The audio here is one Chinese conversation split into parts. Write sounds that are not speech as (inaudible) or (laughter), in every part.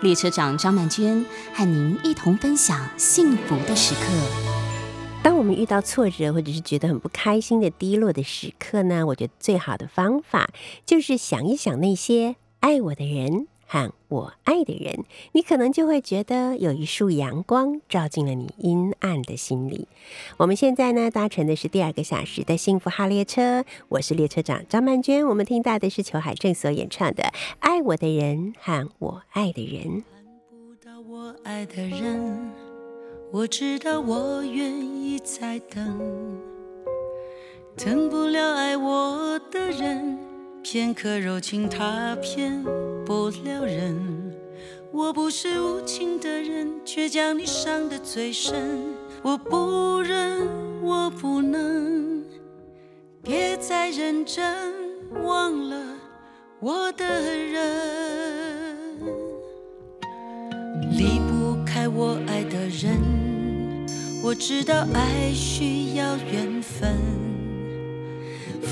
列车长张曼娟和您一同分享幸福的时刻。当我们遇到挫折，或者是觉得很不开心的低落的时刻呢？我觉得最好的方法就是想一想那些爱我的人和我爱的人，你可能就会觉得有一束阳光照进了你阴暗的心里。我们现在呢搭乘的是第二个小时的幸福号列车，我是列车长张曼娟。我们听到的是裘海正所演唱的《爱我的人和我爱的人不到我爱的人》。我知道我愿意再等，等不了爱我的人，片刻柔情他骗不了人。我不是无情的人，却将你伤得最深。我不忍，我不能，别再认真，忘了我的人，离不开我爱的人。我知道爱需要缘分，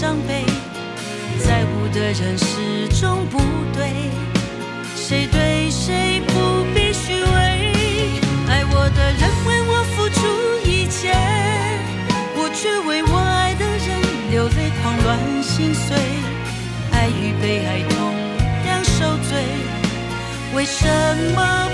伤悲，在乎的人始终不对，谁对谁不必虚伪。爱我的人为我付出一切，我却为我爱的人流泪狂乱心碎。爱与被爱同样受罪，为什么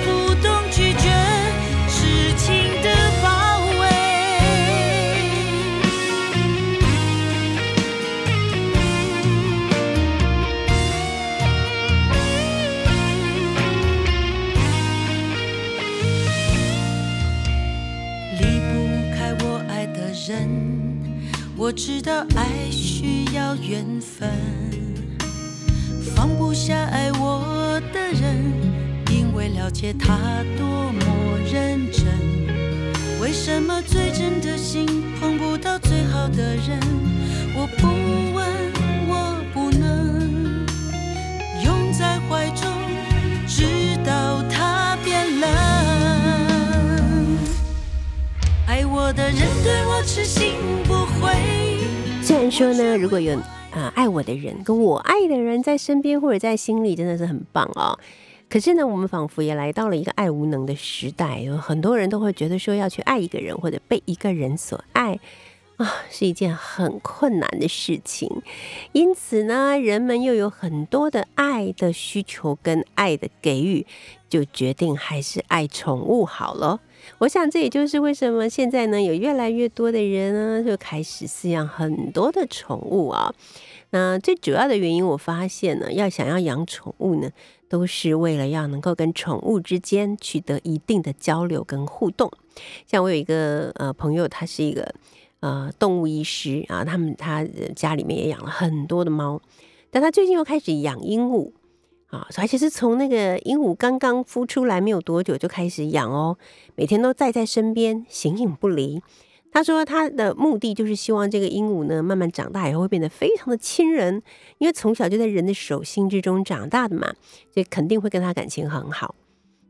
人我知道爱需要缘分，放不下爱我的人，因为了解他多么认真。为什么最真的心碰不到最好的人？我不问，的人对我痴心不悔。虽然说呢，如果有啊爱我的人跟我爱的人在身边或者在心里，真的是很棒哦。可是呢，我们仿佛也来到了一个爱无能的时代，有很多人都会觉得说要去爱一个人或者被一个人所爱啊，是一件很困难的事情。因此呢，人们又有很多的爱的需求跟爱的给予，就决定还是爱宠物好了。我想，这也就是为什么现在呢，有越来越多的人呢，就开始饲养很多的宠物啊。那最主要的原因，我发现呢，要想要养宠物呢，都是为了要能够跟宠物之间取得一定的交流跟互动。像我有一个呃朋友，他是一个呃动物医师啊，他们他家里面也养了很多的猫，但他最近又开始养鹦鹉。啊，而且是从那个鹦鹉刚刚孵出来没有多久就开始养哦，每天都带在身边，形影不离。他说他的目的就是希望这个鹦鹉呢，慢慢长大以后会变得非常的亲人，因为从小就在人的手心之中长大的嘛，所以肯定会跟他感情很好。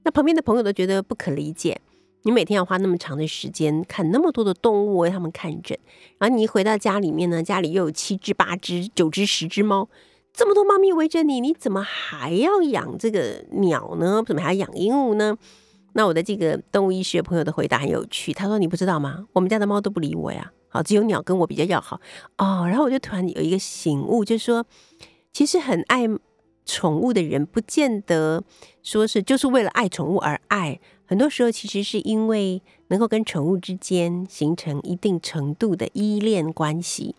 那旁边的朋友都觉得不可理解，你每天要花那么长的时间看那么多的动物为他们看诊，然后你一回到家里面呢，家里又有七只、八只、九只、十只猫。这么多猫咪围着你，你怎么还要养这个鸟呢？怎么还要养鹦鹉呢？那我的这个动物医学朋友的回答很有趣，他说：“你不知道吗？我们家的猫都不理我呀，好，只有鸟跟我比较要好哦。”然后我就突然有一个醒悟，就是说，其实很爱宠物的人，不见得说是就是为了爱宠物而爱，很多时候其实是因为能够跟宠物之间形成一定程度的依恋关系，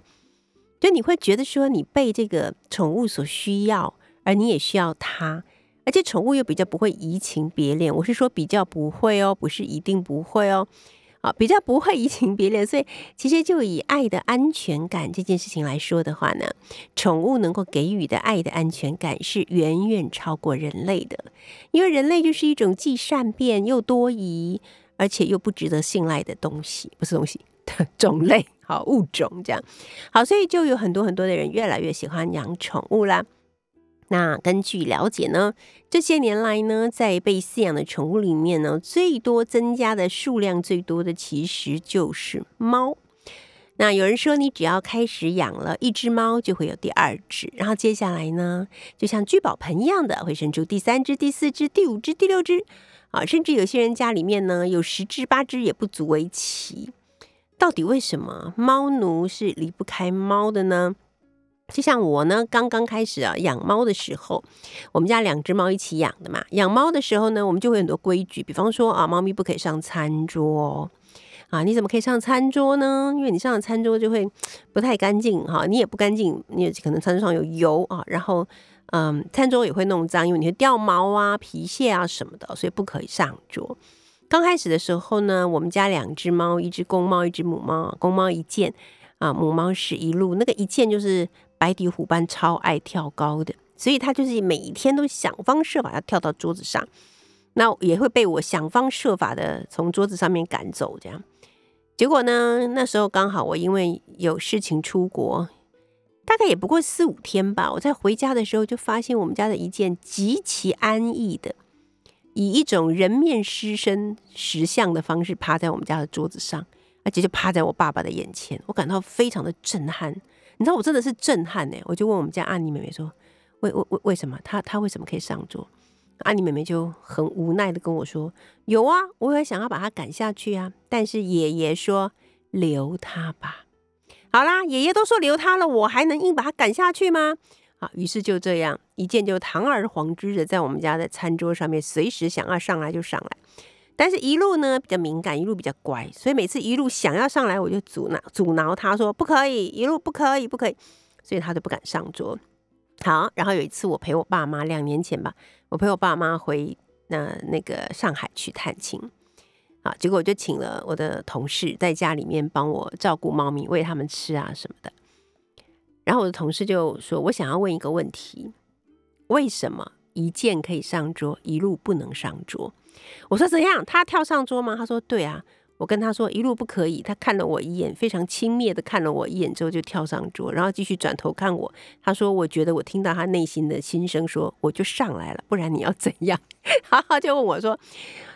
就你会觉得说你被这个宠物所需要，而你也需要它，而且宠物又比较不会移情别恋。我是说比较不会哦，不是一定不会哦。啊，比较不会 (laughs) 移情别恋，所以其实就以爱的安全感这件事情来说的话呢，宠物能够给予的爱的安全感是远远超过人类的，因为人类就是一种既善变又多疑，而且又不值得信赖的东西，不是东西的种类，(laughs) 好物种这样，好，所以就有很多很多的人越来越喜欢养宠物啦。那根据了解呢，这些年来呢，在被饲养的宠物里面呢，最多增加的数量最多的其实就是猫。那有人说，你只要开始养了一只猫，就会有第二只，然后接下来呢，就像聚宝盆一样的，会生出第三只、第四只、第五只、第六只啊，甚至有些人家里面呢，有十只、八只也不足为奇。到底为什么猫奴是离不开猫的呢？就像我呢，刚刚开始啊养猫的时候，我们家两只猫一起养的嘛。养猫的时候呢，我们就会很多规矩，比方说啊，猫咪不可以上餐桌啊。你怎么可以上餐桌呢？因为你上了餐桌就会不太干净哈，你也不干净，你可能餐桌上有油啊，然后嗯，餐桌也会弄脏，因为你会掉毛啊、皮屑啊什么的，所以不可以上桌。刚开始的时候呢，我们家两只猫，一只公猫，一只母猫，公猫一见啊，母猫是一路那个一见就是。白底虎斑超爱跳高的，所以他就是每一天都想方设法要跳到桌子上，那也会被我想方设法的从桌子上面赶走。这样，结果呢，那时候刚好我因为有事情出国，大概也不过四五天吧。我在回家的时候就发现我们家的一件极其安逸的，以一种人面狮身石像的方式趴在我们家的桌子上，而且就趴在我爸爸的眼前，我感到非常的震撼。你知道我真的是震撼呢，我就问我们家阿妮妹妹说，为为为为什么她她为什么可以上桌？阿妮妹妹就很无奈的跟我说，有啊，我也想要把她赶下去啊，但是爷爷说留她吧。好啦，爷爷都说留她了，我还能硬把她赶下去吗？啊，于是就这样一件就堂而皇之的在我们家的餐桌上面，随时想要上来就上来。但是，一路呢比较敏感，一路比较乖，所以每次一路想要上来，我就阻挠阻挠他说不可以，一路不可以，不可以，所以他都不敢上桌。好，然后有一次我陪我爸妈，两年前吧，我陪我爸妈回那那个上海去探亲，啊，结果我就请了我的同事在家里面帮我照顾猫咪，喂他们吃啊什么的。然后我的同事就说：“我想要问一个问题，为什么一件可以上桌，一路不能上桌？”我说怎样？他跳上桌吗？他说对啊。我跟他说一路不可以。他看了我一眼，非常轻蔑的看了我一眼之后就跳上桌，然后继续转头看我。他说我觉得我听到他内心的心声，说我就上来了，不然你要怎样？(laughs) 哈哈，就问我说，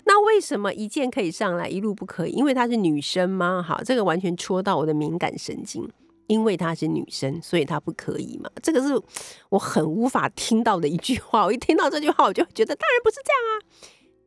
那为什么一件可以上来，一路不可以？因为她是女生吗？好，这个完全戳到我的敏感神经。因为她是女生，所以她不可以嘛？这个是我很无法听到的一句话。我一听到这句话，我就觉得当然不是这样啊。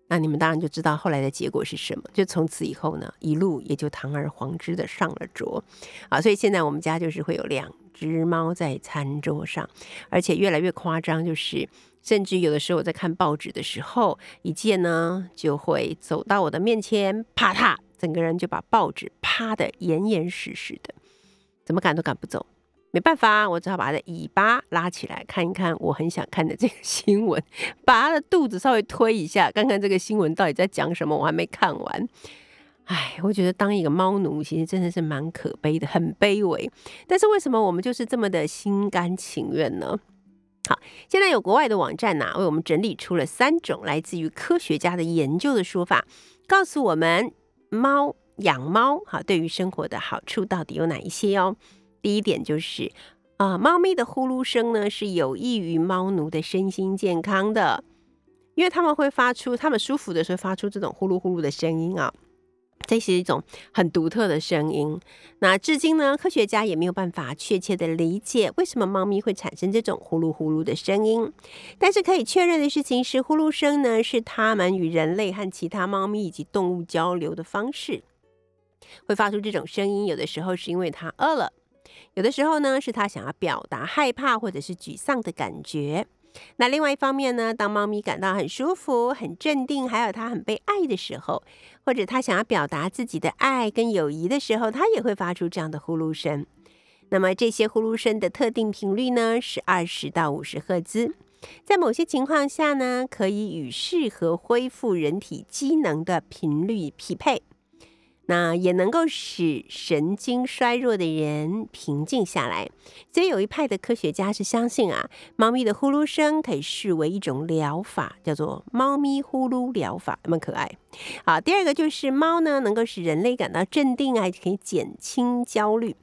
那你们当然就知道后来的结果是什么。就从此以后呢，一路也就堂而皇之的上了桌啊。所以现在我们家就是会有两只猫在餐桌上，而且越来越夸张，就是甚至有的时候我在看报纸的时候，一见呢就会走到我的面前，啪嗒，整个人就把报纸趴的严严实实的，怎么赶都赶不走。没办法，我只好把它的尾巴拉起来看一看我很想看的这个新闻，把它的肚子稍微推一下，看看这个新闻到底在讲什么。我还没看完，哎，我觉得当一个猫奴其实真的是蛮可悲的，很卑微。但是为什么我们就是这么的心甘情愿呢？好，现在有国外的网站呐，为我们整理出了三种来自于科学家的研究的说法，告诉我们猫养猫哈对于生活的好处到底有哪一些哦。第一点就是，啊，猫咪的呼噜声呢是有益于猫奴的身心健康的，因为他们会发出，他们舒服的时候发出这种呼噜呼噜的声音啊，这是一种很独特的声音。那至今呢，科学家也没有办法确切的理解为什么猫咪会产生这种呼噜呼噜的声音。但是可以确认的事情是，呼噜声呢是它们与人类和其他猫咪以及动物交流的方式。会发出这种声音，有的时候是因为它饿了。有的时候呢，是他想要表达害怕或者是沮丧的感觉；那另外一方面呢，当猫咪感到很舒服、很镇定，还有它很被爱的时候，或者它想要表达自己的爱跟友谊的时候，它也会发出这样的呼噜声。那么这些呼噜声的特定频率呢，是二十到五十赫兹。在某些情况下呢，可以与适合恢复人体机能的频率匹配。那也能够使神经衰弱的人平静下来。所以有一派的科学家是相信啊，猫咪的呼噜声可以视为一种疗法，叫做猫咪呼噜疗法，那么可爱。好，第二个就是猫呢，能够使人类感到镇定，还可以减轻焦虑。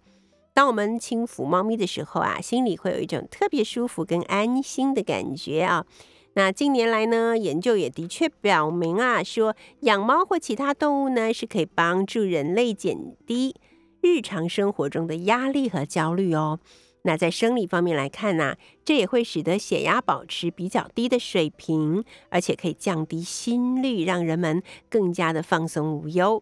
当我们轻抚猫咪的时候啊，心里会有一种特别舒服跟安心的感觉啊。那近年来呢，研究也的确表明啊，说养猫或其他动物呢，是可以帮助人类减低日常生活中的压力和焦虑哦。那在生理方面来看呢，这也会使得血压保持比较低的水平，而且可以降低心率，让人们更加的放松无忧。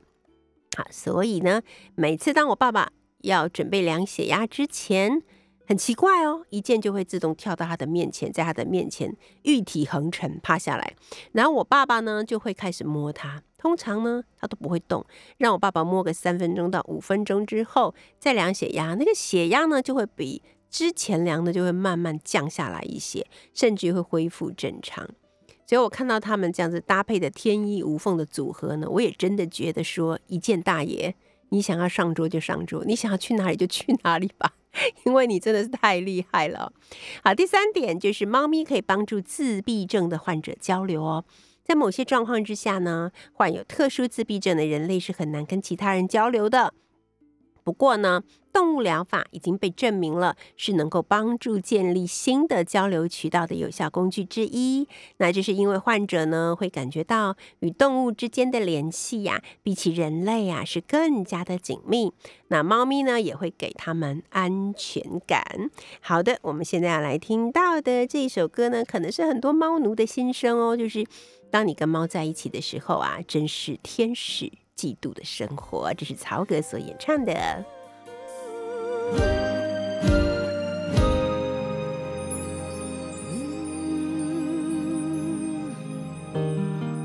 好，所以呢，每次当我爸爸要准备量血压之前，很奇怪哦，一键就会自动跳到他的面前，在他的面前玉体横陈趴下来，然后我爸爸呢就会开始摸他。通常呢，他都不会动，让我爸爸摸个三分钟到五分钟之后再量血压，那个血压呢就会比之前量的就会慢慢降下来一些，甚至会恢复正常。所以我看到他们这样子搭配的天衣无缝的组合呢，我也真的觉得说，一件大爷。你想要上桌就上桌，你想要去哪里就去哪里吧，(laughs) 因为你真的是太厉害了。好，第三点就是猫咪可以帮助自闭症的患者交流哦。在某些状况之下呢，患有特殊自闭症的人类是很难跟其他人交流的。不过呢，动物疗法已经被证明了是能够帮助建立新的交流渠道的有效工具之一。那这是因为患者呢会感觉到与动物之间的联系呀，比起人类呀是更加的紧密。那猫咪呢也会给他们安全感。好的，我们现在要来听到的这一首歌呢，可能是很多猫奴的心声哦，就是当你跟猫在一起的时候啊，真是天使。嫉妒的生活，这是曹格所演唱的。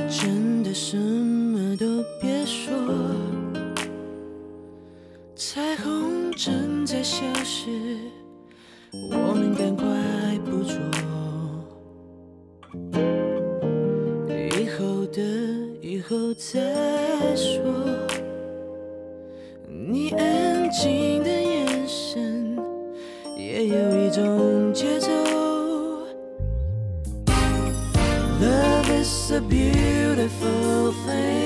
真的什么都别说，彩虹正在消失，我们赶快捕捉。再。说，你安静的眼神也有一种节奏。Love is a beautiful thing，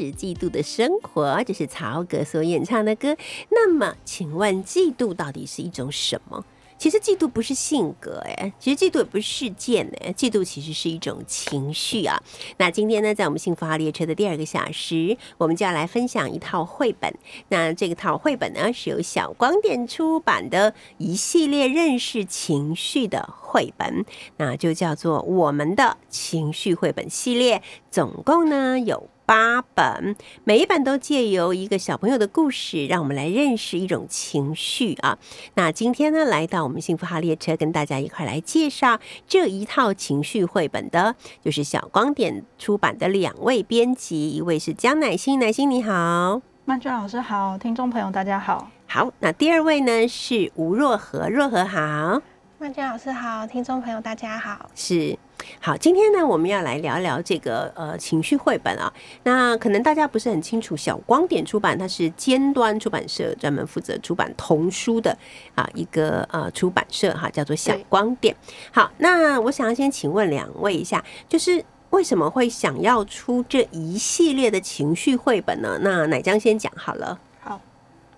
天使嫉妒的生活，这是曹格所演唱的歌。那么，请问嫉妒到底是一种什么？其实嫉妒不是性格，哎，其实嫉妒也不是事件，哎，嫉妒其实是一种情绪啊。那今天呢，在我们幸福号列车的第二个小时，我们就要来分享一套绘本。那这个套绘本呢，是由小光点出版的一系列认识情绪的绘本，那就叫做我们的情绪绘本系列。总共呢有。八本，每一本都借由一个小朋友的故事，让我们来认识一种情绪啊。那今天呢，来到我们幸福号列车，跟大家一块来介绍这一套情绪绘本的，就是小光点出版的两位编辑，一位是江乃馨，乃馨你好，曼娟老师好，听众朋友大家好，好。那第二位呢是吴若何，若何好，曼娟老师好，听众朋友大家好，是。好，今天呢，我们要来聊一聊这个呃情绪绘本啊。那可能大家不是很清楚，小光点出版它是尖端出版社，专门负责出版童书的啊一个呃出版社哈，叫做小光点。好，那我想要先请问两位一下，就是为什么会想要出这一系列的情绪绘本呢？那奶江先讲好了。好，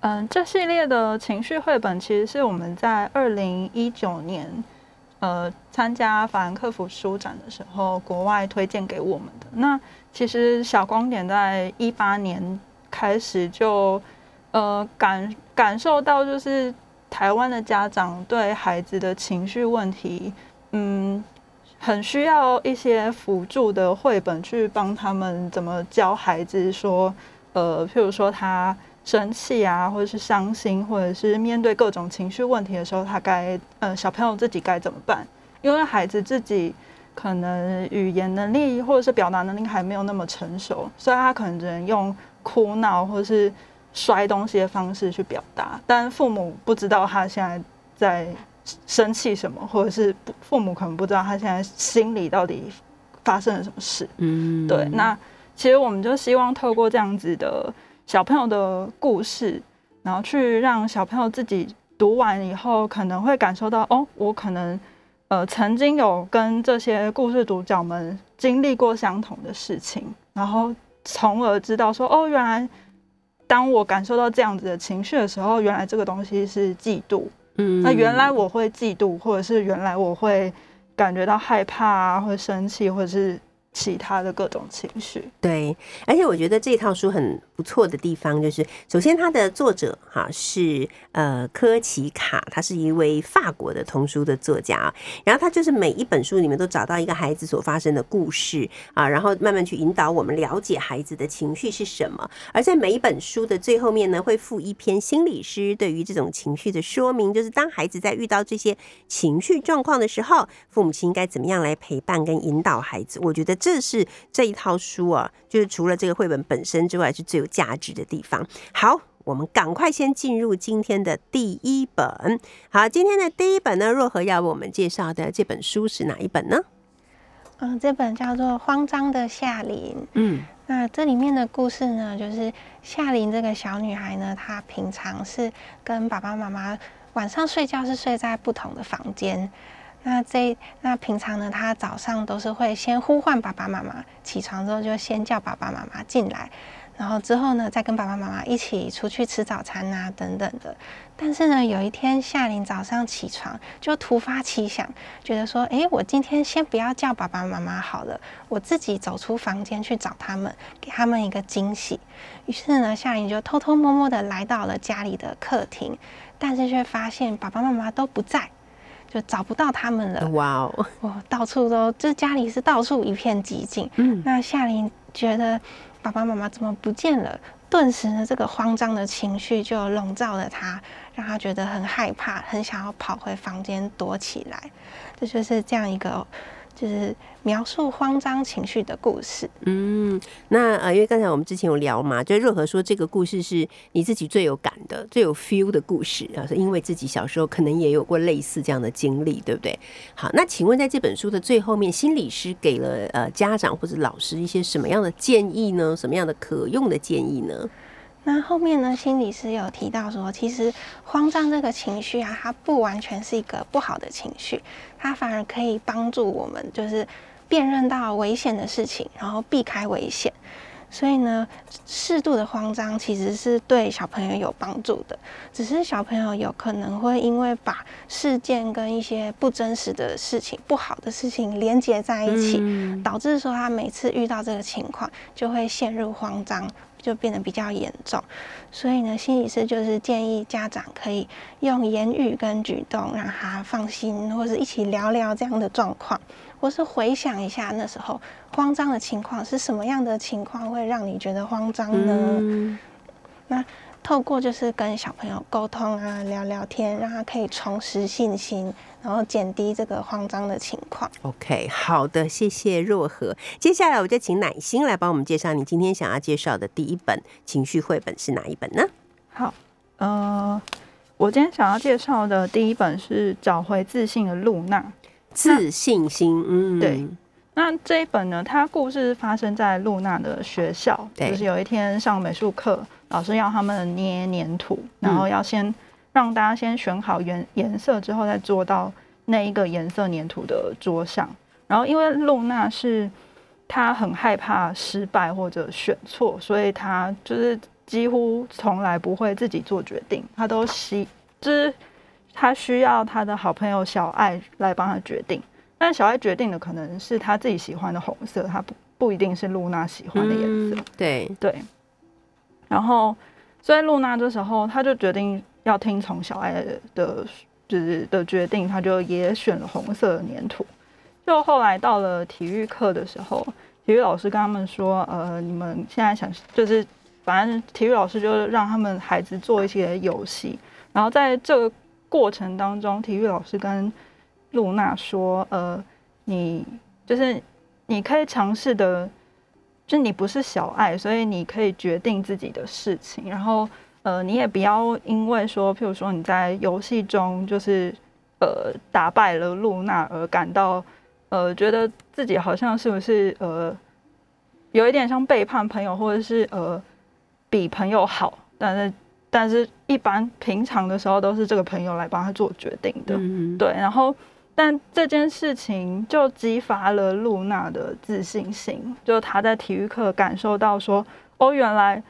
嗯，这系列的情绪绘本其实是我们在二零一九年。呃，参加法兰克福书展的时候，国外推荐给我们的。那其实小光点在一八年开始就呃感感受到，就是台湾的家长对孩子的情绪问题，嗯，很需要一些辅助的绘本去帮他们怎么教孩子说，呃，譬如说他。生气啊，或者是伤心，或者是面对各种情绪问题的时候，他该呃小朋友自己该怎么办？因为孩子自己可能语言能力或者是表达能力还没有那么成熟，所以他可能只能用哭闹或者是摔东西的方式去表达。但父母不知道他现在在生气什么，或者是不父母可能不知道他现在心里到底发生了什么事。嗯，对。那其实我们就希望透过这样子的。小朋友的故事，然后去让小朋友自己读完以后，可能会感受到哦，我可能呃曾经有跟这些故事主角们经历过相同的事情，然后从而知道说哦，原来当我感受到这样子的情绪的时候，原来这个东西是嫉妒，嗯，那原来我会嫉妒，或者是原来我会感觉到害怕啊，或生气，或者是。其他的各种情绪，对，而且我觉得这套书很不错的地方，就是首先它的作者哈是呃科奇卡，他是一位法国的童书的作家，然后他就是每一本书里面都找到一个孩子所发生的故事啊，然后慢慢去引导我们了解孩子的情绪是什么，而在每一本书的最后面呢，会附一篇心理师对于这种情绪的说明，就是当孩子在遇到这些情绪状况的时候，父母亲应该怎么样来陪伴跟引导孩子，我觉得。这是这一套书啊，就是除了这个绘本本身之外，是最有价值的地方。好，我们赶快先进入今天的第一本。好，今天的第一本呢，若何要为我们介绍的这本书是哪一本呢？嗯，这本叫做《慌张的夏琳》。嗯，那这里面的故事呢，就是夏琳这个小女孩呢，她平常是跟爸爸妈妈晚上睡觉是睡在不同的房间。那这那平常呢，他早上都是会先呼唤爸爸妈妈，起床之后就先叫爸爸妈妈进来，然后之后呢，再跟爸爸妈妈一起出去吃早餐啊等等的。但是呢，有一天夏琳早上起床就突发奇想，觉得说，哎，我今天先不要叫爸爸妈妈好了，我自己走出房间去找他们，给他们一个惊喜。于是呢，夏琳就偷偷摸摸的来到了家里的客厅，但是却发现爸爸妈妈都不在。就找不到他们了。哇哦，哇，到处都，这家里是到处一片寂静。嗯，那夏琳觉得爸爸妈妈怎么不见了？顿时呢，这个慌张的情绪就笼罩了他，让他觉得很害怕，很想要跑回房间躲起来。这就是这样一个。就是描述慌张情绪的故事。嗯，那呃，因为刚才我们之前有聊嘛，就若何说这个故事是你自己最有感的、最有 feel 的故事啊，是因为自己小时候可能也有过类似这样的经历，对不对？好，那请问在这本书的最后面，心理师给了呃家长或者老师一些什么样的建议呢？什么样的可用的建议呢？那后面呢？心理师有提到说，其实慌张这个情绪啊，它不完全是一个不好的情绪，它反而可以帮助我们，就是辨认到危险的事情，然后避开危险。所以呢，适度的慌张其实是对小朋友有帮助的。只是小朋友有可能会因为把事件跟一些不真实的事情、不好的事情连接在一起，导致说他每次遇到这个情况就会陷入慌张。就变得比较严重，所以呢，心理师就是建议家长可以用言语跟举动让他放心，或是一起聊聊这样的状况，或是回想一下那时候慌张的情况是什么样的情况会让你觉得慌张呢？那。透过就是跟小朋友沟通啊，聊聊天，让他可以重拾信心，然后减低这个慌张的情况。OK，好的，谢谢若何。接下来我就请乃心来帮我们介绍你今天想要介绍的第一本情绪绘本是哪一本呢？好，呃，我今天想要介绍的第一本是《找回自信的露娜》。自信心，嗯，对。那这一本呢，它故事发生在露娜的学校，就是有一天上美术课，老师要他们捏粘土，然后要先让大家先选好颜颜色之后，再做到那一个颜色粘土的桌上。然后因为露娜是她很害怕失败或者选错，所以她就是几乎从来不会自己做决定，她都希就是她需要她的好朋友小爱来帮她决定。但小爱决定的可能是她自己喜欢的红色，她不不一定是露娜喜欢的颜色。对对。然后，所以露娜这时候她就决定要听从小爱的，就是的决定，他就也选了红色的粘土。就后来到了体育课的时候，体育老师跟他们说：“呃，你们现在想就是，反正体育老师就让他们孩子做一些游戏。然后在这个过程当中，体育老师跟露娜说：“呃，你就是你可以尝试的，就你不是小爱，所以你可以决定自己的事情。然后，呃，你也不要因为说，譬如说你在游戏中就是呃打败了露娜而感到呃觉得自己好像是不是呃有一点像背叛朋友，或者是呃比朋友好。但是，但是一般平常的时候都是这个朋友来帮他做决定的，对，然后。”但这件事情就激发了露娜的自信心，就她在体育课感受到说：“哦，原来，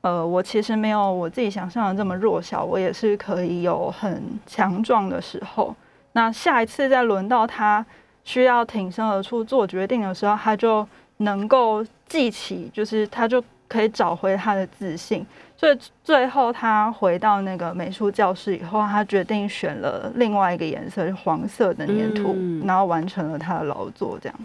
呃，我其实没有我自己想象的这么弱小，我也是可以有很强壮的时候。”那下一次再轮到他需要挺身而出做决定的时候，他就能够记起，就是他就可以找回他的自信。所以最后他回到那个美术教室以后，他决定选了另外一个颜色，黄色的粘土，然后完成了他的劳作。这样，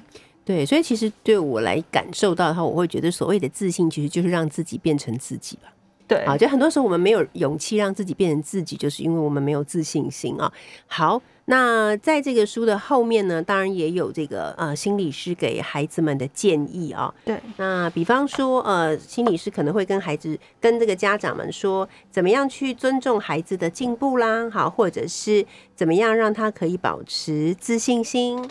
对，所以其实对我来感受到的话，我会觉得所谓的自信，其实就是让自己变成自己吧。对，啊，就很多时候我们没有勇气让自己变成自己，就是因为我们没有自信心啊。好。那在这个书的后面呢，当然也有这个呃心理师给孩子们的建议啊。对，那比方说呃，心理师可能会跟孩子、跟这个家长们说，怎么样去尊重孩子的进步啦，好，或者是怎么样让他可以保持自信心。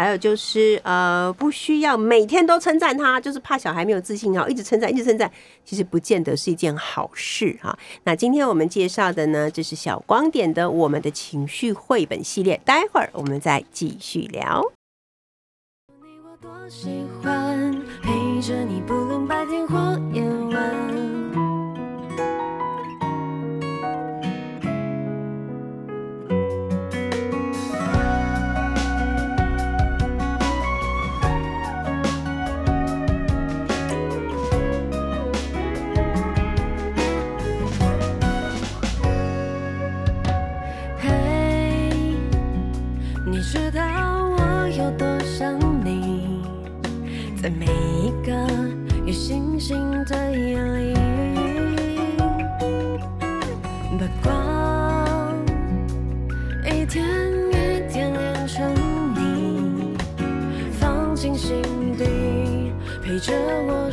还有就是，呃，不需要每天都称赞他，就是怕小孩没有自信哈，一直称赞，一直称赞，其实不见得是一件好事哈。那今天我们介绍的呢，这是小光点的我们的情绪绘本系列，待会儿我们再继续聊。你知道我有多想你在每一个有星星的夜里把光一天一天连成你放进心底陪着我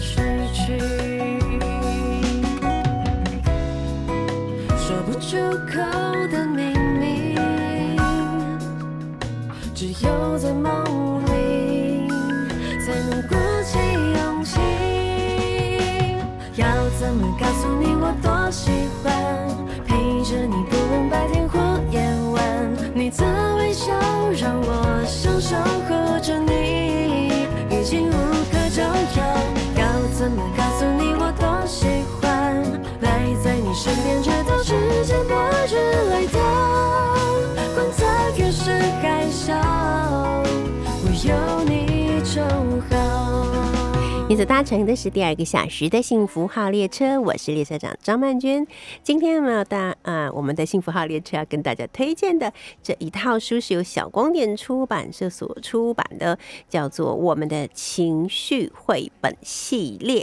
所搭乘的是第二个小时的幸福号列车，我是列车长张曼娟。今天呢，大啊，我们的幸福号列车要跟大家推荐的这一套书是由小光点出版社所出版的，叫做《我们的情绪绘本系列》。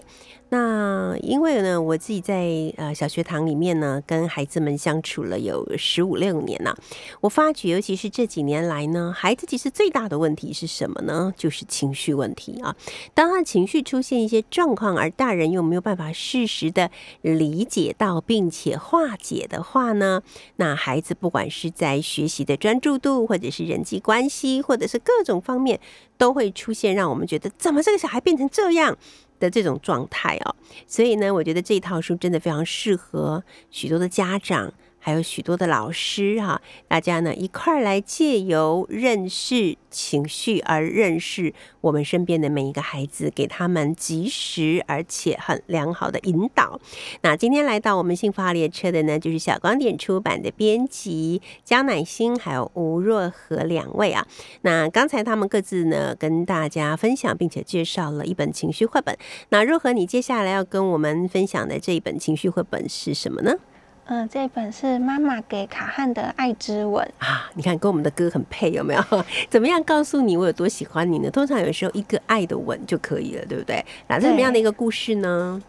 那因为呢，我自己在呃小学堂里面呢，跟孩子们相处了有十五六年了，我发觉，尤其是这几年来呢，孩子其实最大的问题是什么呢？就是情绪问题啊。当他的情绪出现一些状况，而大人又没有办法适时的理解到并且化解的话呢，那孩子不管是在学习的专注度，或者是人际关系，或者是各种方面，都会出现让我们觉得怎么这个小孩变成这样的这种状态啊。所以呢，我觉得这套书真的非常适合许多的家长。还有许多的老师哈，大家呢一块儿来借由认识情绪而认识我们身边的每一个孩子，给他们及时而且很良好的引导。那今天来到我们幸福号列车的呢，就是小光点出版的编辑江乃馨还有吴若和两位啊。那刚才他们各自呢跟大家分享，并且介绍了一本情绪绘本。那若和，你接下来要跟我们分享的这一本情绪绘本是什么呢？嗯，这本是妈妈给卡汉的爱之吻啊！你看，跟我们的歌很配，有没有？(laughs) 怎么样告诉你我有多喜欢你呢？通常有时候一个爱的吻就可以了，对不对？那是什么样的一个故事呢？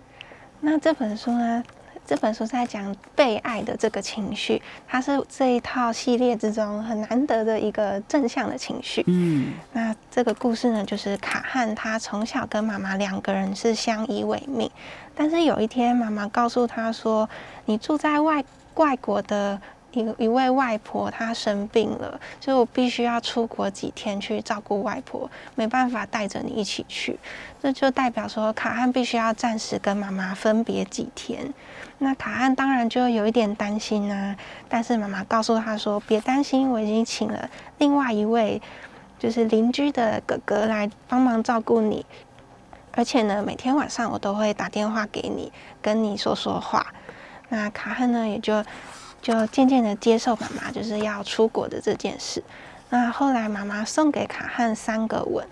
那这本书呢？这本书在讲被爱的这个情绪，它是这一套系列之中很难得的一个正向的情绪。嗯，那这个故事呢，就是卡汉他从小跟妈妈两个人是相依为命，但是有一天妈妈告诉他说：“你住在外外国的。”一一位外婆，她生病了，所以我必须要出国几天去照顾外婆，没办法带着你一起去。这就代表说，卡汉必须要暂时跟妈妈分别几天。那卡汉当然就有一点担心啊，但是妈妈告诉他说：“别担心，我已经请了另外一位，就是邻居的哥哥来帮忙照顾你，而且呢，每天晚上我都会打电话给你，跟你说说话。”那卡汉呢，也就。就渐渐的接受妈妈就是要出国的这件事。那后来妈妈送给卡汉三个吻，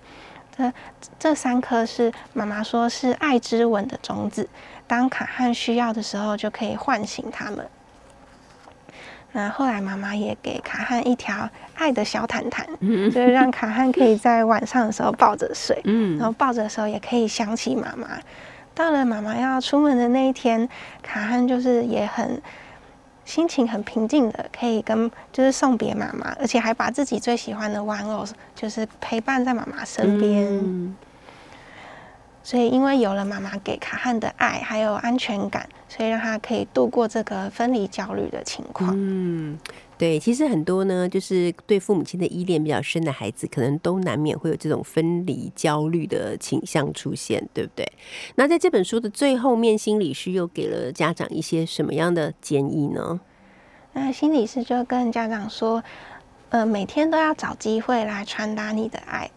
这这三颗是妈妈说是爱之吻的种子，当卡汉需要的时候就可以唤醒他们。那后来妈妈也给卡汉一条爱的小毯毯，就是让卡汉可以在晚上的时候抱着睡，(laughs) 然后抱着的时候也可以想起妈妈。到了妈妈要出门的那一天，卡汉就是也很。心情很平静的，可以跟就是送别妈妈，而且还把自己最喜欢的玩偶就是陪伴在妈妈身边。所以，因为有了妈妈给卡汉的爱，还有安全感，所以让他可以度过这个分离焦虑的情况。嗯。对，其实很多呢，就是对父母亲的依恋比较深的孩子，可能都难免会有这种分离焦虑的倾向出现，对不对？那在这本书的最后面，心理师又给了家长一些什么样的建议呢？那心理师就跟家长说，呃，每天都要找机会来传达你的爱。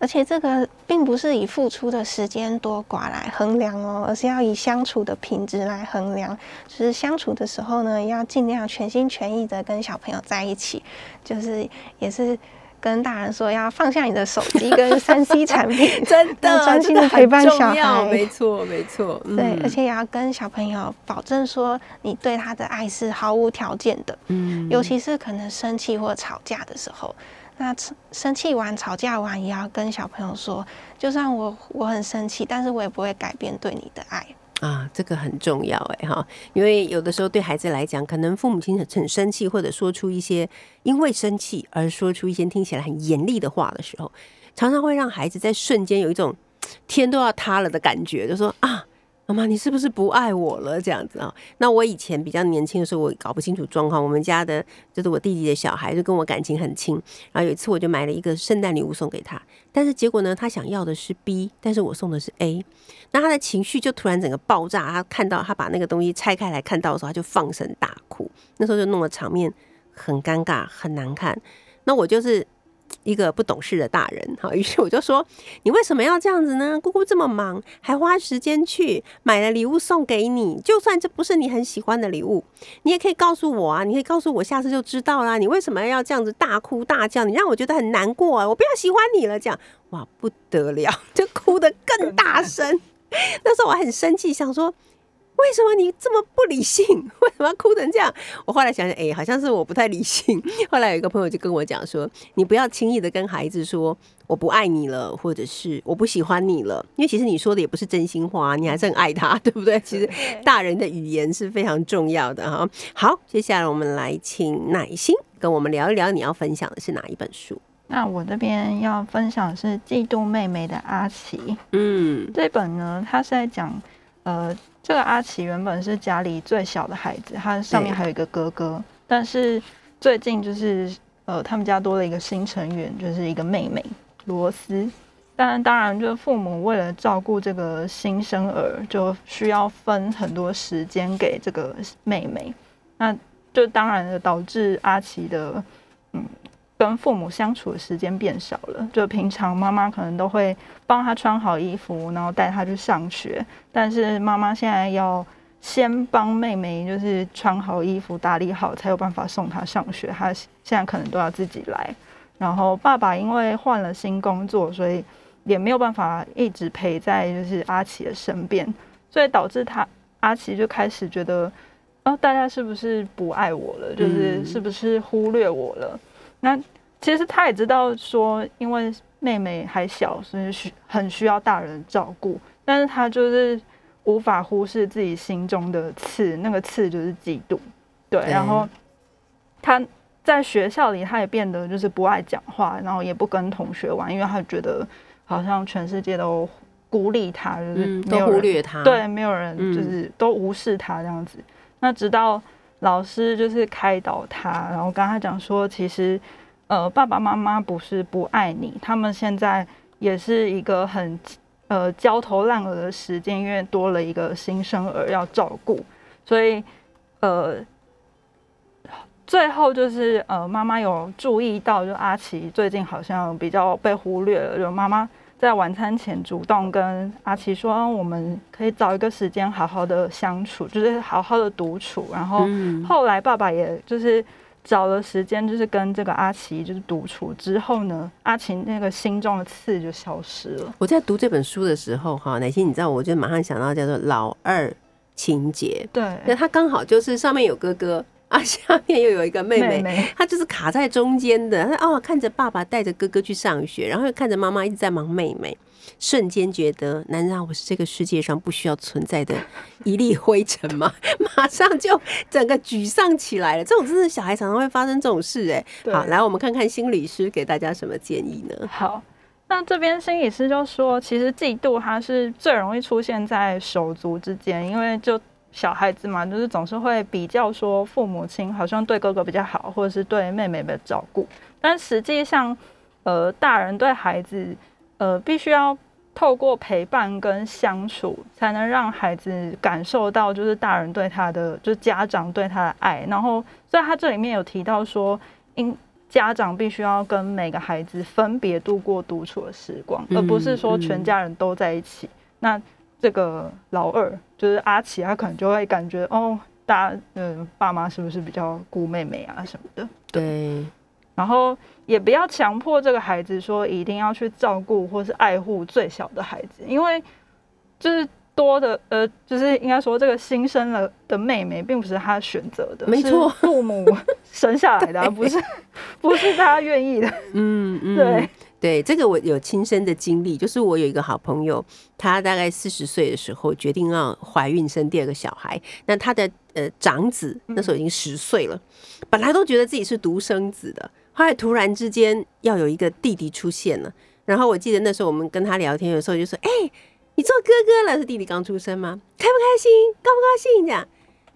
而且这个并不是以付出的时间多寡来衡量哦，而是要以相处的品质来衡量。就是相处的时候呢，要尽量全心全意的跟小朋友在一起，就是也是跟大人说要放下你的手机跟三 C 产品，(laughs) 真的 (laughs) 专心的陪伴小孩。没错，没错。(laughs) 对，而且也要跟小朋友保证说，你对他的爱是毫无条件的。嗯，尤其是可能生气或吵架的时候。那生气完、吵架完，也要跟小朋友说，就算我我很生气，但是我也不会改变对你的爱啊，这个很重要哎哈，因为有的时候对孩子来讲，可能父母亲很很生气，或者说出一些因为生气而说出一些听起来很严厉的话的时候，常常会让孩子在瞬间有一种 (tsk) 天都要塌了的感觉，就说啊。妈妈，你是不是不爱我了？这样子啊？那我以前比较年轻的时候，我搞不清楚状况。我们家的就是我弟弟的小孩，就跟我感情很亲。然后有一次，我就买了一个圣诞礼物送给他，但是结果呢，他想要的是 B，但是我送的是 A。那他的情绪就突然整个爆炸。他看到他把那个东西拆开来看到的时候，他就放声大哭。那时候就弄得场面很尴尬，很难看。那我就是。一个不懂事的大人，哈，于是我就说：“你为什么要这样子呢？姑姑这么忙，还花时间去买了礼物送给你。就算这不是你很喜欢的礼物，你也可以告诉我啊！你可以告诉我，下次就知道啦。你为什么要这样子大哭大叫？你让我觉得很难过啊！我不要喜欢你了，这样哇不得了，(laughs) 就哭得更大声。(laughs) 那时候我很生气，想说。”为什么你这么不理性？(laughs) 为什么要哭成这样？我后来想想，哎，好像是我不太理性。(laughs) 后来有一个朋友就跟我讲说：“你不要轻易的跟孩子说我不爱你了，或者是我不喜欢你了，因为其实你说的也不是真心话，你还是很爱他，对不对？其实大人的语言是非常重要的哈。好，接下来我们来请乃心跟我们聊一聊，你要分享的是哪一本书？那我这边要分享是《嫉妒妹妹的阿奇》。嗯，这本呢，它是在讲，呃，这个阿奇原本是家里最小的孩子，他上面还有一个哥哥，但是最近就是，呃，他们家多了一个新成员，就是一个妹妹罗斯。但当然，就是父母为了照顾这个新生儿，就需要分很多时间给这个妹妹。那就当然的导致阿奇的，嗯，跟父母相处的时间变少了。就平常妈妈可能都会帮他穿好衣服，然后带他去上学。但是妈妈现在要先帮妹妹，就是穿好衣服、打理好，才有办法送她上学。他现在可能都要自己来。然后爸爸因为换了新工作，所以。也没有办法一直陪在就是阿奇的身边，所以导致他阿奇就开始觉得，哦，大家是不是不爱我了？就是是不是忽略我了？那其实他也知道说，因为妹妹还小，所以需很需要大人照顾，但是他就是无法忽视自己心中的刺，那个刺就是嫉妒。对，然后他在学校里，他也变得就是不爱讲话，然后也不跟同学玩，因为他觉得。好像全世界都孤立他，就是都忽略他，对，没有人就是都无视他这样子。那直到老师就是开导他，然后跟他讲说，其实呃爸爸妈妈不是不爱你，他们现在也是一个很呃焦头烂额的时间，因为多了一个新生儿要照顾，所以呃最后就是呃妈妈有注意到，就阿奇最近好像比较被忽略了，就妈妈。在晚餐前主动跟阿奇说，我们可以找一个时间好好的相处，就是好好的独处。然后后来爸爸也就是找了时间，就是跟这个阿奇就是独处之后呢，阿奇那个心中的刺就消失了。我在读这本书的时候，哈，乃心，你知道，我就马上想到叫做老二情节。对，那他刚好就是上面有哥哥。啊，(laughs) 下面又有一个妹妹，她就是卡在中间的。她哦，看着爸爸带着哥哥去上学，然后又看着妈妈一直在忙妹妹，瞬间觉得，难道我是这个世界上不需要存在的一粒灰尘吗？(laughs) 马上就整个沮丧起来了。这种真的小孩常常会发生这种事，哎。好，来我们看看心理师给大家什么建议呢？好，那这边心理师就说，其实嫉妒它是最容易出现在手足之间，因为就。小孩子嘛，就是总是会比较说父母亲好像对哥哥比较好，或者是对妹妹的照顾。但实际上，呃，大人对孩子，呃，必须要透过陪伴跟相处，才能让孩子感受到就是大人对他的，就是家长对他的爱。然后，所以他这里面有提到说，因家长必须要跟每个孩子分别度过独处的时光，而不是说全家人都在一起。那这个老二就是阿奇，他可能就会感觉哦，大嗯，爸妈是不是比较顾妹妹啊什么的？对。然后也不要强迫这个孩子说一定要去照顾或是爱护最小的孩子，因为就是多的呃，就是应该说这个新生了的妹妹并不是他选择的，没错，父母生下来的，(laughs) 不是不是他愿意的。嗯嗯，对。对这个我有亲身的经历，就是我有一个好朋友，她大概四十岁的时候决定要怀孕生第二个小孩。那她的呃长子那时候已经十岁了，本来都觉得自己是独生子的，后来突然之间要有一个弟弟出现了。然后我记得那时候我们跟他聊天，有时候就说：“哎，你做哥哥了，是弟弟刚出生吗？开不开心？高不高兴？”这样，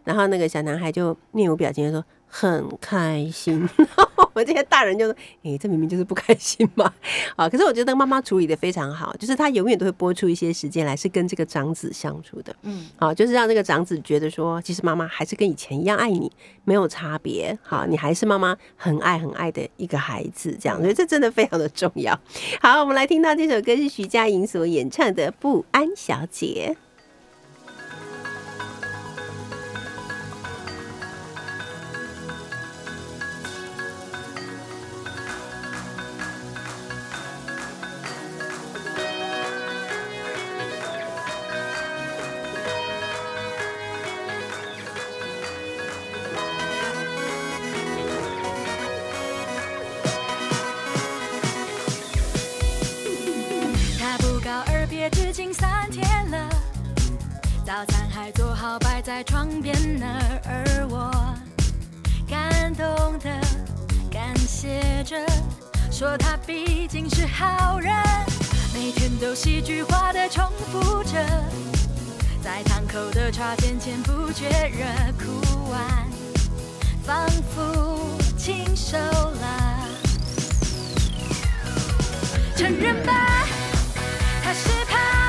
然后那个小男孩就面无表情的说。很开心，(laughs) 我们这些大人就说：“哎，这明明就是不开心嘛！”啊，可是我觉得妈妈处理的非常好，就是她永远都会拨出一些时间来，是跟这个长子相处的。嗯，好，就是让这个长子觉得说，其实妈妈还是跟以前一样爱你，没有差别。好，你还是妈妈很爱很爱的一个孩子，这样，所以这真的非常的重要。好，我们来听到这首歌是徐佳莹所演唱的《不安小姐》。着说他毕竟是好人，每天都戏剧化的重复着，在堂口的茶点前不觉热哭完，仿佛亲手了。承认吧，他是怕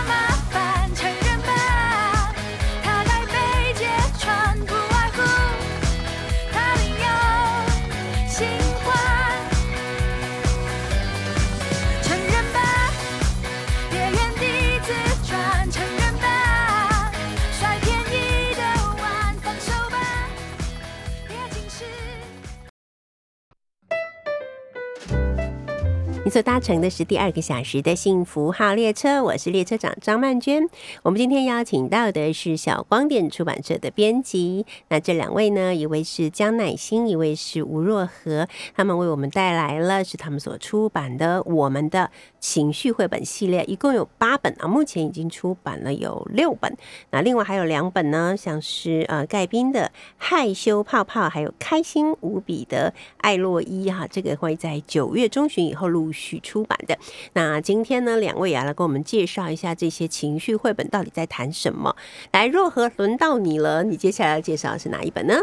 所搭乘的是第二个小时的幸福号列车，我是列车长张曼娟。我们今天邀请到的是小光点出版社的编辑，那这两位呢，一位是江乃馨，一位是吴若荷，他们为我们带来了是他们所出版的我们的情绪绘本系列，一共有八本啊，目前已经出版了有六本，那另外还有两本呢，像是呃盖宾的害羞泡泡，还有开心无比的艾洛伊哈，这个会在九月中旬以后陆续出版的。那今天呢，两位也来跟我们介绍一下这些情绪绘本到底在谈什么。来，若何轮到你了？你接下来要介绍的是哪一本呢？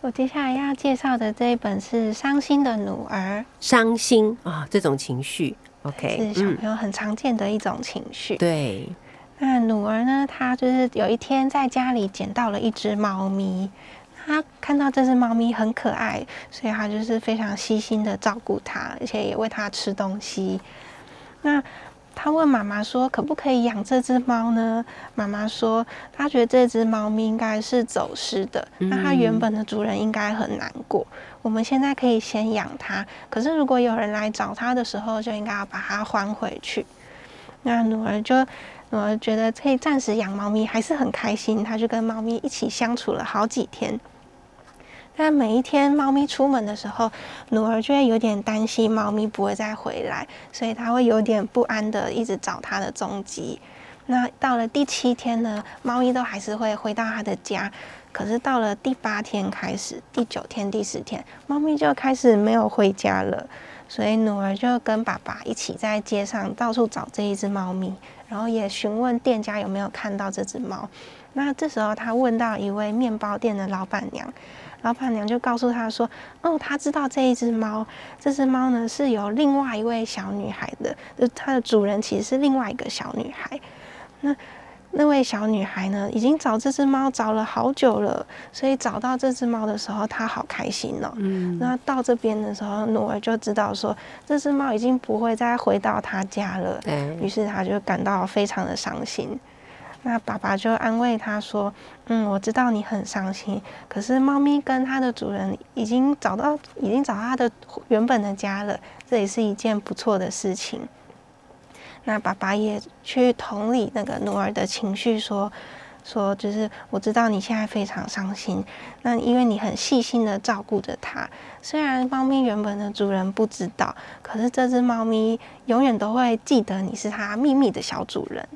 我接下来要介绍的这一本是《伤心的女儿伤心啊，这种情绪。OK，》，是小朋友很常见的一种情绪。对，那女儿呢，她就是有一天在家里捡到了一只猫咪，她看到这只猫咪很可爱，所以她就是非常细心的照顾它，而且也喂它吃东西。那她问妈妈说：“可不可以养这只猫呢？”妈妈说：“她觉得这只猫咪应该是走失的，那它原本的主人应该很难过。我们现在可以先养它，可是如果有人来找它的时候，就应该要把它还回去。”那女儿就女儿觉得可以暂时养猫咪，还是很开心。她就跟猫咪一起相处了好几天。那每一天猫咪出门的时候，努儿就会有点担心猫咪不会再回来，所以他会有点不安的一直找它的踪迹。那到了第七天呢，猫咪都还是会回到它的家。可是到了第八天开始，第九天、第十天，猫咪就开始没有回家了。所以努儿就跟爸爸一起在街上到处找这一只猫咪，然后也询问店家有没有看到这只猫。那这时候他问到一位面包店的老板娘，老板娘就告诉他说：“哦，他知道这一只猫，这只猫呢是有另外一位小女孩的，就它的主人其实是另外一个小女孩。那那位小女孩呢，已经找这只猫找了好久了，所以找到这只猫的时候，她好开心哦。嗯，那到这边的时候，努尔就知道说，这只猫已经不会再回到他家了。对于是他就感到非常的伤心。那爸爸就安慰他说：“嗯，我知道你很伤心，可是猫咪跟它的主人已经找到，已经找到它的原本的家了，这也是一件不错的事情。”那爸爸也去同理那个努儿的情绪，说说就是我知道你现在非常伤心，那因为你很细心的照顾着它，虽然猫咪原本的主人不知道，可是这只猫咪永远都会记得你是它秘密的小主人。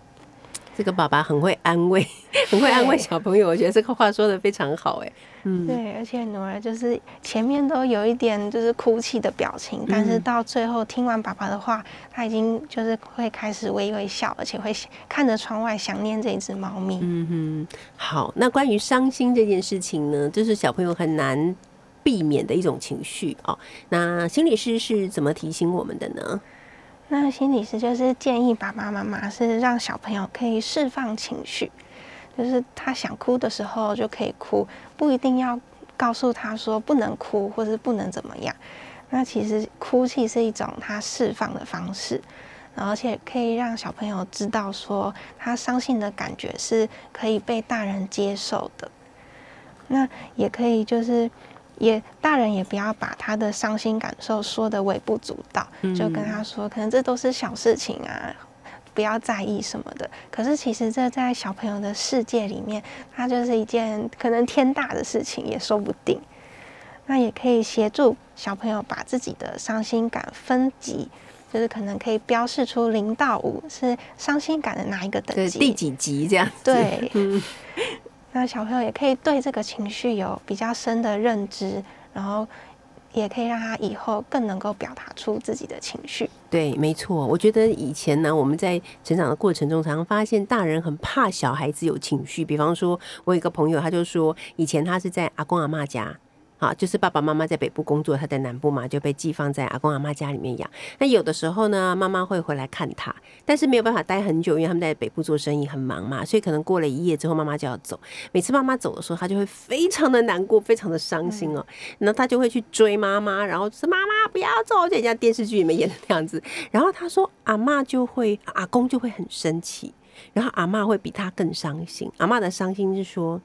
这个爸爸很会安慰，(laughs) 很会安慰小朋友。我觉得这个话说的非常好，哎，嗯，对，而且女儿就是前面都有一点就是哭泣的表情，但是到最后听完爸爸的话，她已经就是会开始微微笑，而且会看着窗外想念这只猫咪。嗯哼，好。那关于伤心这件事情呢，就是小朋友很难避免的一种情绪哦。那心理师是怎么提醒我们的呢？那心理师就是建议爸爸妈妈是让小朋友可以释放情绪，就是他想哭的时候就可以哭，不一定要告诉他说不能哭或是不能怎么样。那其实哭泣是一种他释放的方式，而且可以让小朋友知道说他伤心的感觉是可以被大人接受的。那也可以就是。也大人也不要把他的伤心感受说的微不足道，就跟他说，可能这都是小事情啊，不要在意什么的。可是其实这在小朋友的世界里面，它就是一件可能天大的事情，也说不定。那也可以协助小朋友把自己的伤心感分级，就是可能可以标示出零到五是伤心感的哪一个等级，第几级这样子？对，(laughs) 嗯那小朋友也可以对这个情绪有比较深的认知，然后也可以让他以后更能够表达出自己的情绪。对，没错。我觉得以前呢，我们在成长的过程中，常常发现大人很怕小孩子有情绪。比方说，我有一个朋友，他就说，以前他是在阿公阿妈家。好，就是爸爸妈妈在北部工作，他在南部嘛，就被寄放在阿公阿妈家里面养。那有的时候呢，妈妈会回来看他，但是没有办法待很久，因为他们在北部做生意很忙嘛，所以可能过了一夜之后，妈妈就要走。每次妈妈走的时候，他就会非常的难过，非常的伤心哦。那他就会去追妈妈，然后说：“妈妈不要走！”就像电视剧里面演的那样子。然后他说：“阿妈就会，阿公就会很生气，然后阿妈会比他更伤心。阿妈的伤心是说：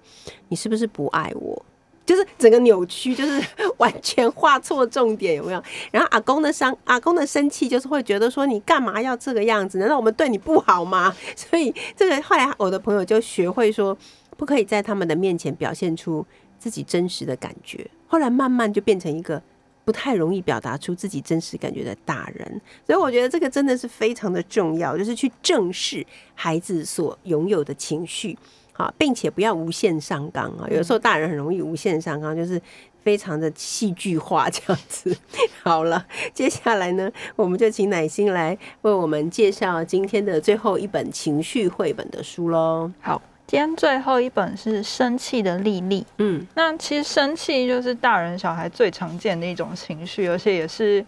你是不是不爱我？”就是整个扭曲，就是完全画错重点，有没有？(laughs) 然后阿公的伤，阿公的生气，就是会觉得说你干嘛要这个样子？难道我们对你不好吗？(laughs) 所以这个后来我的朋友就学会说，不可以在他们的面前表现出自己真实的感觉。后来慢慢就变成一个不太容易表达出自己真实感觉的大人。所以我觉得这个真的是非常的重要，就是去正视孩子所拥有的情绪。好，并且不要无限上纲啊！有时候大人很容易无限上纲，就是非常的戏剧化这样子。好了，接下来呢，我们就请乃心来为我们介绍今天的最后一本情绪绘本的书喽。好，今天最后一本是《生气的莉莉》。嗯，那其实生气就是大人小孩最常见的一种情绪，而且也是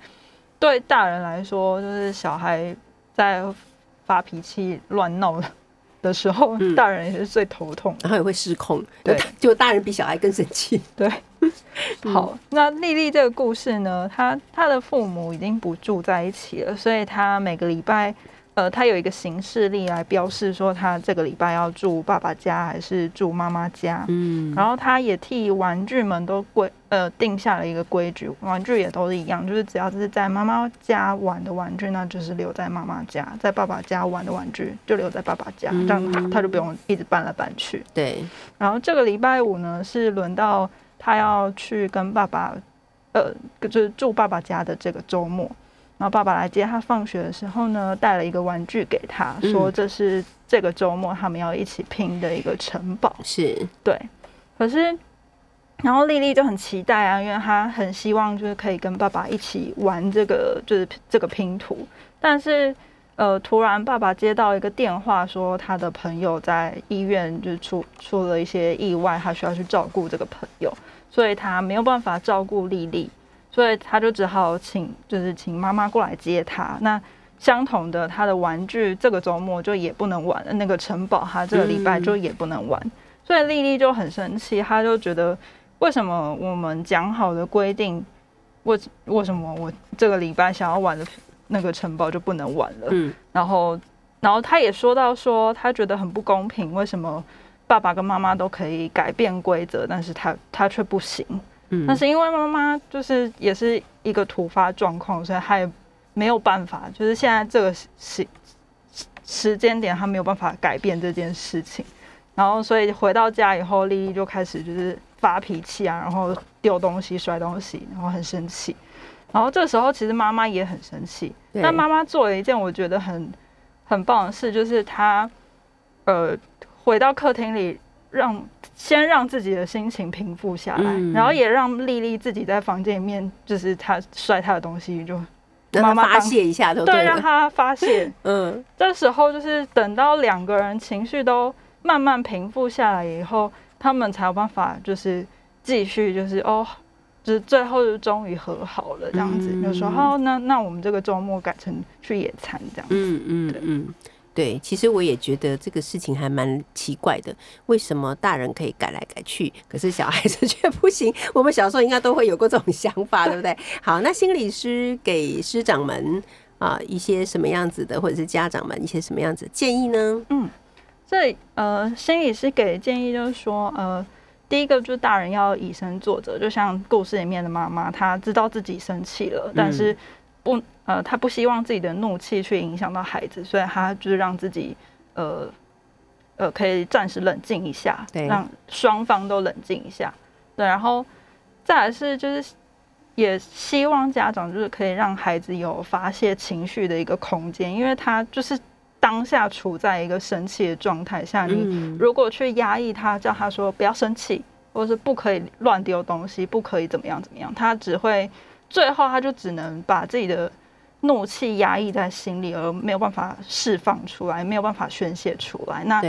对大人来说，就是小孩在发脾气、乱闹的。的时候，大人也是最头痛，然后也会失控。对，就大人比小孩更生气。对，(laughs) 好，那丽丽这个故事呢，她她的父母已经不住在一起了，所以她每个礼拜。呃，他有一个行事历来标示说他这个礼拜要住爸爸家还是住妈妈家。嗯，然后他也替玩具们都规呃定下了一个规矩，玩具也都是一样，就是只要是在妈妈家玩的玩具，那就是留在妈妈家；在爸爸家玩的玩具就留在爸爸家，这样他他就不用一直搬来搬去。对。然后这个礼拜五呢，是轮到他要去跟爸爸，呃，就是住爸爸家的这个周末。然后爸爸来接他放学的时候呢，带了一个玩具给他，说这是这个周末他们要一起拼的一个城堡。是对，可是然后丽丽就很期待啊，因为她很希望就是可以跟爸爸一起玩这个就是这个拼图。但是呃，突然爸爸接到一个电话，说他的朋友在医院就是出出了一些意外，他需要去照顾这个朋友，所以他没有办法照顾丽丽。所以他就只好请，就是请妈妈过来接他。那相同的，他的玩具这个周末就也不能玩了。那个城堡，他这个礼拜就也不能玩。所以丽丽就很生气，她就觉得为什么我们讲好的规定，为为什么我这个礼拜想要玩的那个城堡就不能玩了？嗯。然后，然后他也说到说，他觉得很不公平，为什么爸爸跟妈妈都可以改变规则，但是他他却不行。那是因为妈妈就是也是一个突发状况，所以她也没有办法，就是现在这个时时间点，她没有办法改变这件事情。然后，所以回到家以后，丽丽就开始就是发脾气啊，然后丢东西、摔东西，然后很生气。然后这时候，其实妈妈也很生气。但妈妈做了一件我觉得很很棒的事，就是她呃回到客厅里。让先让自己的心情平复下来，然后也让丽丽自己在房间里面，就是她摔她的东西，就妈妈发泄一下都对，让她发泄。(laughs) 嗯，这时候就是等到两个人情绪都慢慢平复下来以后，他们才有办法就是继续就是哦，就是最后就终于和好了这样子。有时候那那我们这个周末改成去野餐这样子。嗯嗯嗯。对，其实我也觉得这个事情还蛮奇怪的，为什么大人可以改来改去，可是小孩子 (laughs) 却不行？我们小时候应该都会有过这种想法，对不对？好，那心理师给师长们啊一些什么样子的，或者是家长们一些什么样子建议呢？嗯，这呃，心理师给的建议就是说，呃，第一个就是大人要以身作则，就像故事里面的妈妈，她知道自己生气了，但是。不，呃，他不希望自己的怒气去影响到孩子，所以他就是让自己，呃，呃，可以暂时冷静一下，让双方都冷静一下。对，然后再来是，就是也希望家长就是可以让孩子有发泄情绪的一个空间，因为他就是当下处在一个生气的状态下，你如果去压抑他，叫他说不要生气。或者是不可以乱丢东西，不可以怎么样怎么样，他只会最后他就只能把自己的怒气压抑在心里，而没有办法释放出来，没有办法宣泄出来。那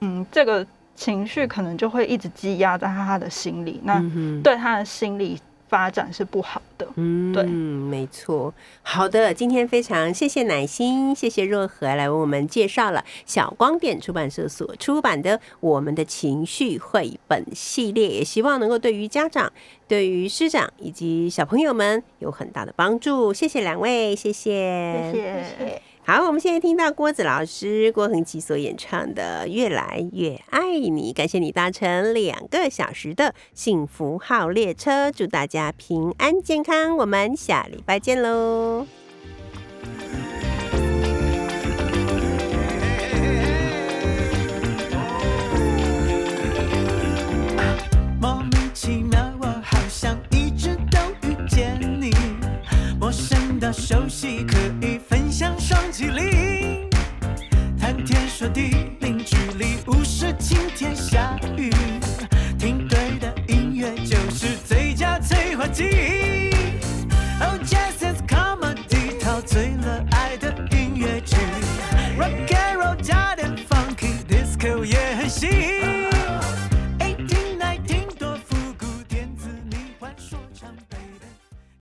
嗯，这个情绪可能就会一直积压在他的心里，那对他的心理。发展是不好的，嗯，对，没错。好的，今天非常谢谢乃心，谢谢若何来为我们介绍了小光点出版社所出版的《我们的情绪绘本》系列，也希望能够对于家长、对于师长以及小朋友们有很大的帮助。谢谢两位，谢谢，谢谢。好，我们现在听到郭子老师郭恒琪所演唱的《越来越爱你》，感谢你搭乘两个小时的幸福号列车，祝大家平安健康，我们下礼拜见喽。莫名其妙，我好像一直都遇见你，陌生的熟悉可以麒麟谈天说地零距离无视晴天下雨。听对的音乐就是最佳催化剂。